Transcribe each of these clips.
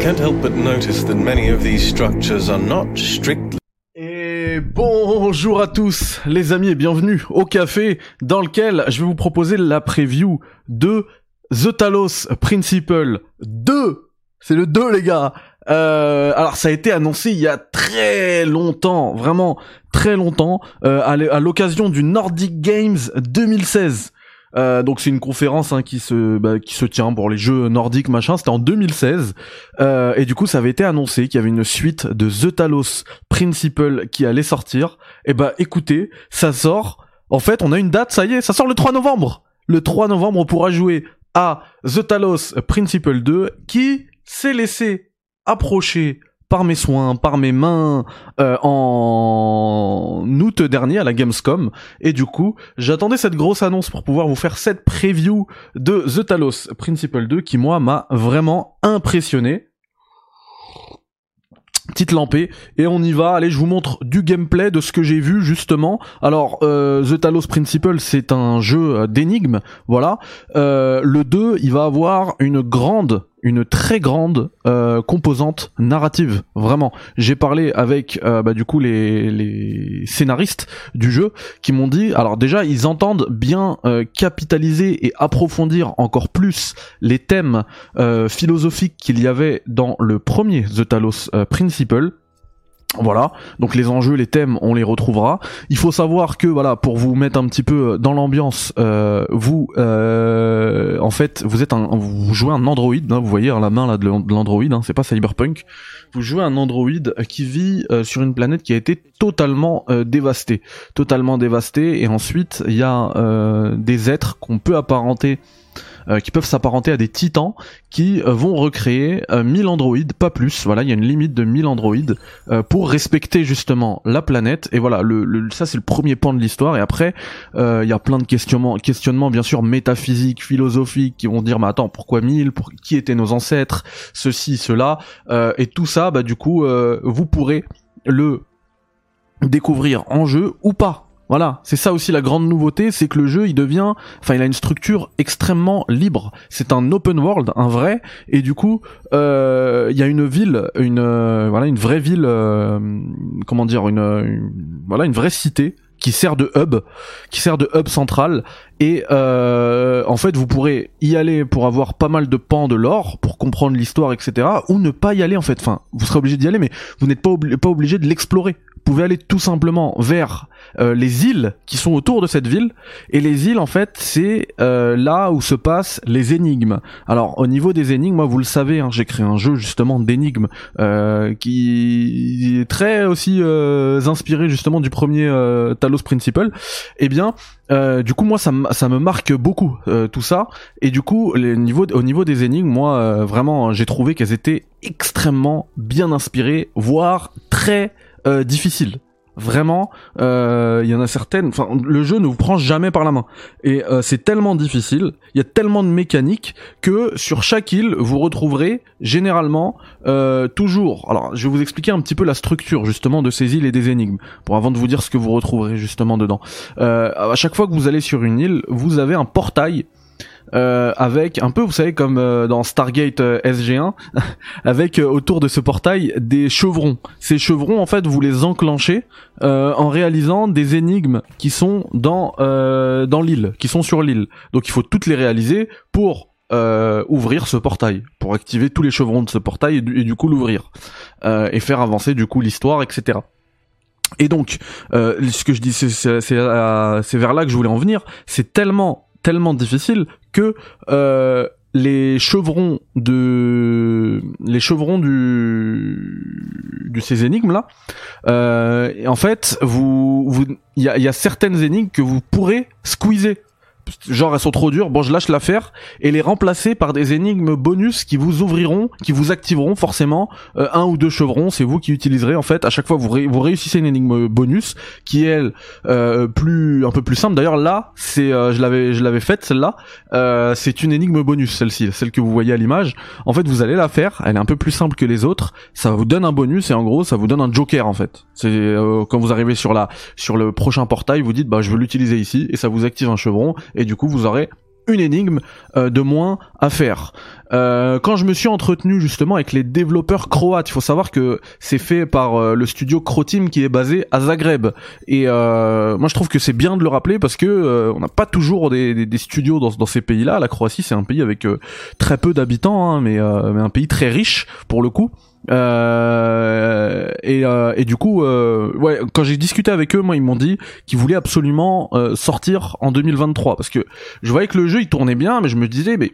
can't help but notice that many of these structures are not strictly Et bonjour à tous les amis et bienvenue au café dans lequel je vais vous proposer la preview de The Talos Principle 2. C'est le 2 les gars. Euh, alors ça a été annoncé il y a très longtemps, vraiment très longtemps, euh, à l'occasion du Nordic Games 2016. Euh, donc c'est une conférence hein, qui se bah, qui se tient pour les jeux nordiques machin. C'était en 2016 euh, et du coup ça avait été annoncé qu'il y avait une suite de The Talos Principle qui allait sortir. Et bah écoutez, ça sort. En fait, on a une date, ça y est, ça sort le 3 novembre. Le 3 novembre, on pourra jouer à The Talos Principle 2 qui s'est laissé approcher par mes soins, par mes mains euh, en août dernier à la Gamescom et du coup j'attendais cette grosse annonce pour pouvoir vous faire cette preview de The Talos Principle 2 qui moi m'a vraiment impressionné petite lampée et on y va. Allez, je vous montre du gameplay de ce que j'ai vu justement. Alors, euh, The Talos Principle, c'est un jeu euh, d'énigmes, voilà. Le 2, il va avoir une grande, une très grande euh, composante narrative, vraiment. J'ai parlé avec euh, bah, du coup les, scénaristes du jeu qui m'ont dit, alors déjà, ils entendent bien euh, capitaliser et approfondir encore plus les thèmes euh, philosophiques qu'il y avait dans le premier The Talos Principle. Voilà, donc les enjeux, les thèmes, on les retrouvera. Il faut savoir que voilà, pour vous mettre un petit peu dans l'ambiance, euh, vous, euh, en fait, vous êtes un, vous jouez un androïde. hein, vous voyez à la main là de l'an- de l'androïde, hein, c'est pas cyberpunk. Vous jouez un androïde qui vit euh, sur une planète qui a été totalement dévastée, totalement dévastée. Et ensuite, il y a des êtres qu'on peut apparenter euh, qui peuvent s'apparenter à des titans qui euh, vont recréer euh, 1000 androïdes, pas plus. Voilà, il y a une limite de 1000 androïdes euh, pour respecter justement la planète. Et voilà, ça c'est le premier pan de l'histoire. Et après, euh, il y a plein de questionnements, questionnements bien sûr métaphysiques, philosophiques, qui vont dire, mais attends, pourquoi 1000 pour, Qui étaient nos ancêtres? Ceci, cela. Euh, et tout ça, bah du coup, euh, vous pourrez le découvrir en jeu ou pas. Voilà, c'est ça aussi la grande nouveauté, c'est que le jeu il devient, enfin il a une structure extrêmement libre. C'est un open world, un vrai, et du coup euh, il y a une ville, une euh, voilà une vraie ville, euh, comment dire, une, une- voilà une vraie cité qui sert de hub, qui sert de hub central, et euh, en fait vous pourrez y aller pour avoir pas mal de pans de l'or, pour comprendre l'histoire, etc. Ou ne pas y aller en fait. Enfin, vous serez obligé d'y aller, mais vous n'êtes pas, obli- pas obligé de l'explorer. Vous pouvez aller tout simplement vers euh, les îles qui sont autour de cette ville et les îles en fait c'est euh, là où se passent les énigmes. Alors au niveau des énigmes, moi vous le savez, hein, j'ai créé un jeu justement d'énigmes euh, qui est très aussi euh, inspiré justement du premier Talos Principle. Et bien euh, du coup moi ça, ça me marque beaucoup euh, tout ça. Et du coup les niveaux, au niveau des énigmes moi euh, vraiment j'ai trouvé qu'elles étaient extrêmement bien inspirées voire très difficiles vraiment euh, il y en a certaines enfin le jeu ne vous prend jamais par la main. Et euh, c'est tellement difficile il y a tellement de mécaniques que sur chaque île vous retrouverez généralement euh, toujours alors je vais vous expliquer un petit peu la structure justement de ces îles et des énigmes pour avant de vous dire ce que vous retrouverez justement dedans. Euh, à chaque fois que vous allez sur une île vous avez un portail euh, avec un peu, vous savez, comme euh, dans Stargate euh, SG1, avec euh, autour de ce portail des chevrons. Ces chevrons, en fait, vous les enclenchez euh, en réalisant des énigmes qui sont dans dans l'île, qui sont sur l'île. Donc, il faut toutes les réaliser pour ouvrir ce portail, pour activer tous les chevrons de ce portail et du, et du coup l'ouvrir et faire avancer du coup l'histoire, etc. Et donc, ce que je dis, c'est vers là que je voulais en venir. C'est tellement tellement difficile que euh, les chevrons de les chevrons du de ces énigmes là euh, en fait vous vous il y a, y a certaines énigmes que vous pourrez squeezer genre elles sont trop dures, bon je lâche l'affaire et les remplacer par des énigmes bonus qui vous ouvriront, qui vous activeront forcément euh, un ou deux chevrons, c'est vous qui utiliserez en fait à chaque fois vous, vous réussissez une énigme bonus qui est elle euh, plus un peu plus simple. D'ailleurs là c'est euh, je l'avais je l'avais faite celle-là, euh, c'est une énigme bonus celle-ci, celle que vous voyez à l'image. En fait vous allez la faire, elle est un peu plus simple que les autres, ça vous donne un bonus et en gros ça vous donne un joker en fait. C'est euh, quand vous arrivez sur la sur le prochain portail, vous dites bah je veux l'utiliser ici et ça vous active un chevron et du coup vous aurez une énigme euh, de moins à faire. Euh, quand je me suis entretenu justement avec les développeurs croates, il faut savoir que c'est fait par euh, le studio Croteam qui est basé à Zagreb. Et moi je trouve que c'est bien de le rappeler parce que on n'a pas toujours des, des, studios dans, dans ces pays-là. La Croatie c'est un pays avec très peu d'habitants, hein, mais, mais un pays très riche pour le coup. Euh, et, euh, et, du coup, euh, ouais, quand j'ai discuté avec eux, moi, ils m'ont dit qu'ils voulaient absolument euh, sortir en 2023 parce que je voyais que le jeu il tournait bien, mais je me disais, mais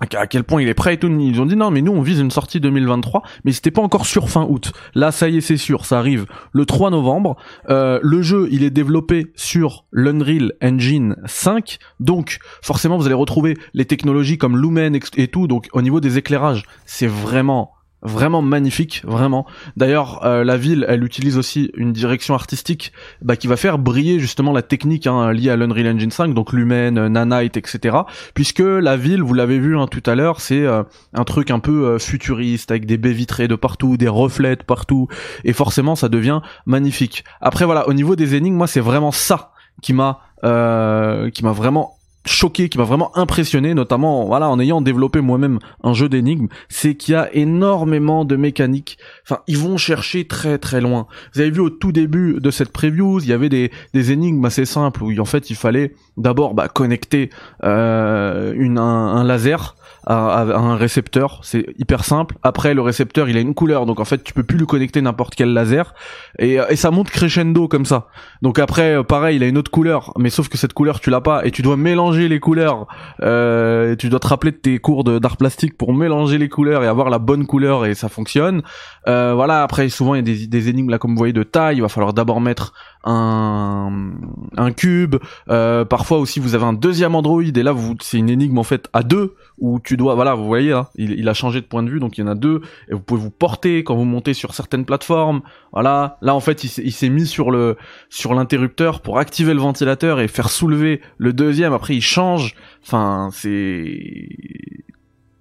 à quel point il est prêt et tout. Ils ont dit non, mais nous on vise une sortie 2023, mais c'était pas encore sur fin août. Là, ça y est, c'est sûr, ça arrive le 3 novembre. Euh, le jeu, il est développé sur l'Unreal Engine 5, donc forcément vous allez retrouver les technologies comme Lumen et tout. Donc au niveau des éclairages, c'est vraiment vraiment magnifique, vraiment. D'ailleurs, euh, la ville, elle utilise aussi une direction artistique bah, qui va faire briller justement la technique hein, liée à l'Unreal Engine 5, donc Lumen, euh, Nanite, etc. Puisque la ville, vous l'avez vu hein, tout à l'heure, c'est euh, un truc un peu futuriste avec des baies vitrées de partout, des reflets de partout, et forcément, ça devient magnifique. Après, voilà, au niveau des énigmes, moi, c'est vraiment ça qui m'a qui m'a vraiment choqué, qui m'a vraiment impressionné, notamment voilà en ayant développé moi-même un jeu d'énigmes, c'est qu'il y a énormément de mécaniques. Enfin, ils vont chercher très très loin. Vous avez vu au tout début de cette preview, il y avait des, des énigmes assez simples où en fait il fallait d'abord bah, connecter euh, une, un laser à, un récepteur. C'est hyper simple. Après, le récepteur, il a une couleur, donc en fait, tu peux plus lui connecter n'importe quel laser. Et, et ça monte crescendo comme ça. Donc après, euh, pareil, il a une autre couleur, mais sauf que cette couleur, tu l'as pas, et tu dois mélanger les couleurs. Euh, tu dois te rappeler de tes cours d'art plastique pour mélanger les couleurs et avoir la bonne couleur, et ça fonctionne. Euh, voilà. Après, souvent, il y a des, des énigmes là, comme vous voyez, de taille. Il va falloir d'abord mettre un, un cube. Euh, parfois aussi, vous avez un deuxième Android et là, vous, c'est une énigme en fait à deux où tu dois, voilà, vous voyez, hein, il, il, a changé de point de vue, donc il y en a deux et vous pouvez vous porter quand vous montez sur certaines plateformes. Voilà, là en fait, il s'est mis sur le sur l'interrupteur pour activer le ventilateur et faire soulever le deuxième. Après, il change. Enfin, c'est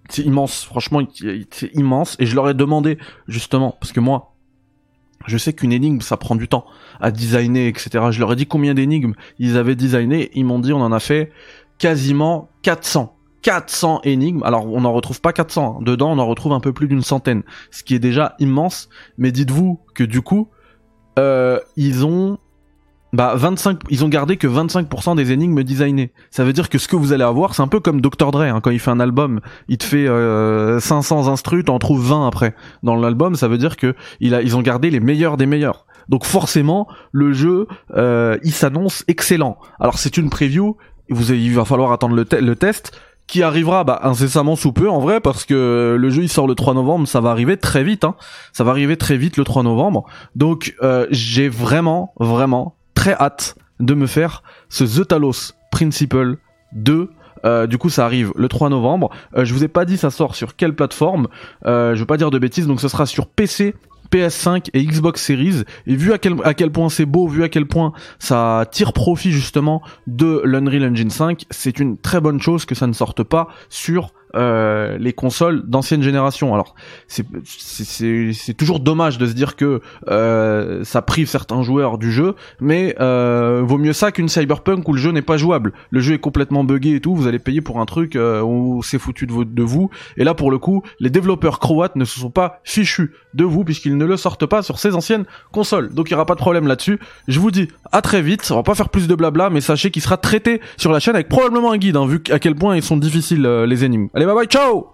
c'est immense. Franchement, c'est immense. Et je leur ai demandé justement parce que moi, je sais qu'une énigme, ça prend du temps à designer, etc. Je leur ai dit combien d'énigmes ils avaient designé. Ils m'ont dit on en a fait quasiment 400. 400 énigmes. Alors on n'en retrouve pas 400. Hein. Dedans, on en retrouve un peu plus d'une centaine. Ce qui est déjà immense. Mais dites-vous que du coup, euh, ils ont bah 25 ils ont gardé que 25% des énigmes designées. Ça veut dire que ce que vous allez avoir, c'est un peu comme Dr Dre hein, quand il fait un album, il te fait euh, 500 instrus, t'en trouves 20 après. Dans l'album, ça veut dire que il a, ils ont gardé les meilleurs des meilleurs. Donc forcément, le jeu, euh, il s'annonce excellent. Alors c'est une preview, vous il va falloir attendre le, le test qui arrivera bah, incessamment sous peu en vrai parce que le jeu il sort le 3 novembre ça va arriver très vite hein. ça va arriver très vite le 3 novembre donc euh, j'ai vraiment vraiment très hâte de me faire ce The Talos Principle 2 euh, du coup, ça arrive le 3 novembre. Euh, je vous ai pas dit ça sort sur quelle plateforme. Euh, je veux pas dire de bêtises, donc ce sera sur PC, PS5 et Xbox Series. Et vu à quel, à quel point c'est beau, vu à quel point ça tire profit justement de l'Unreal Engine 5, c'est une très bonne chose que ça ne sorte pas sur euh, les consoles d'ancienne génération. Alors c'est toujours dommage de se dire que euh, ça prive certains joueurs du jeu, mais euh, vaut mieux ça qu'une Cyberpunk où le jeu n'est pas jouable. Le jeu est complètement buggé et tout. Vous allez payer pour un truc euh, où c'est foutu de, vous. Et là pour le coup, les développeurs croates ne se sont pas fichus de vous puisqu'ils ne le sortent pas sur ces anciennes consoles. Donc il y aura pas de problème là-dessus. Je vous dis à très vite. On va pas faire plus de blabla, mais sachez qu'il sera traité sur la chaîne avec probablement un guide, hein, vu à quel point ils sont difficiles les énigmes. Valeu, bye, bye, tchau!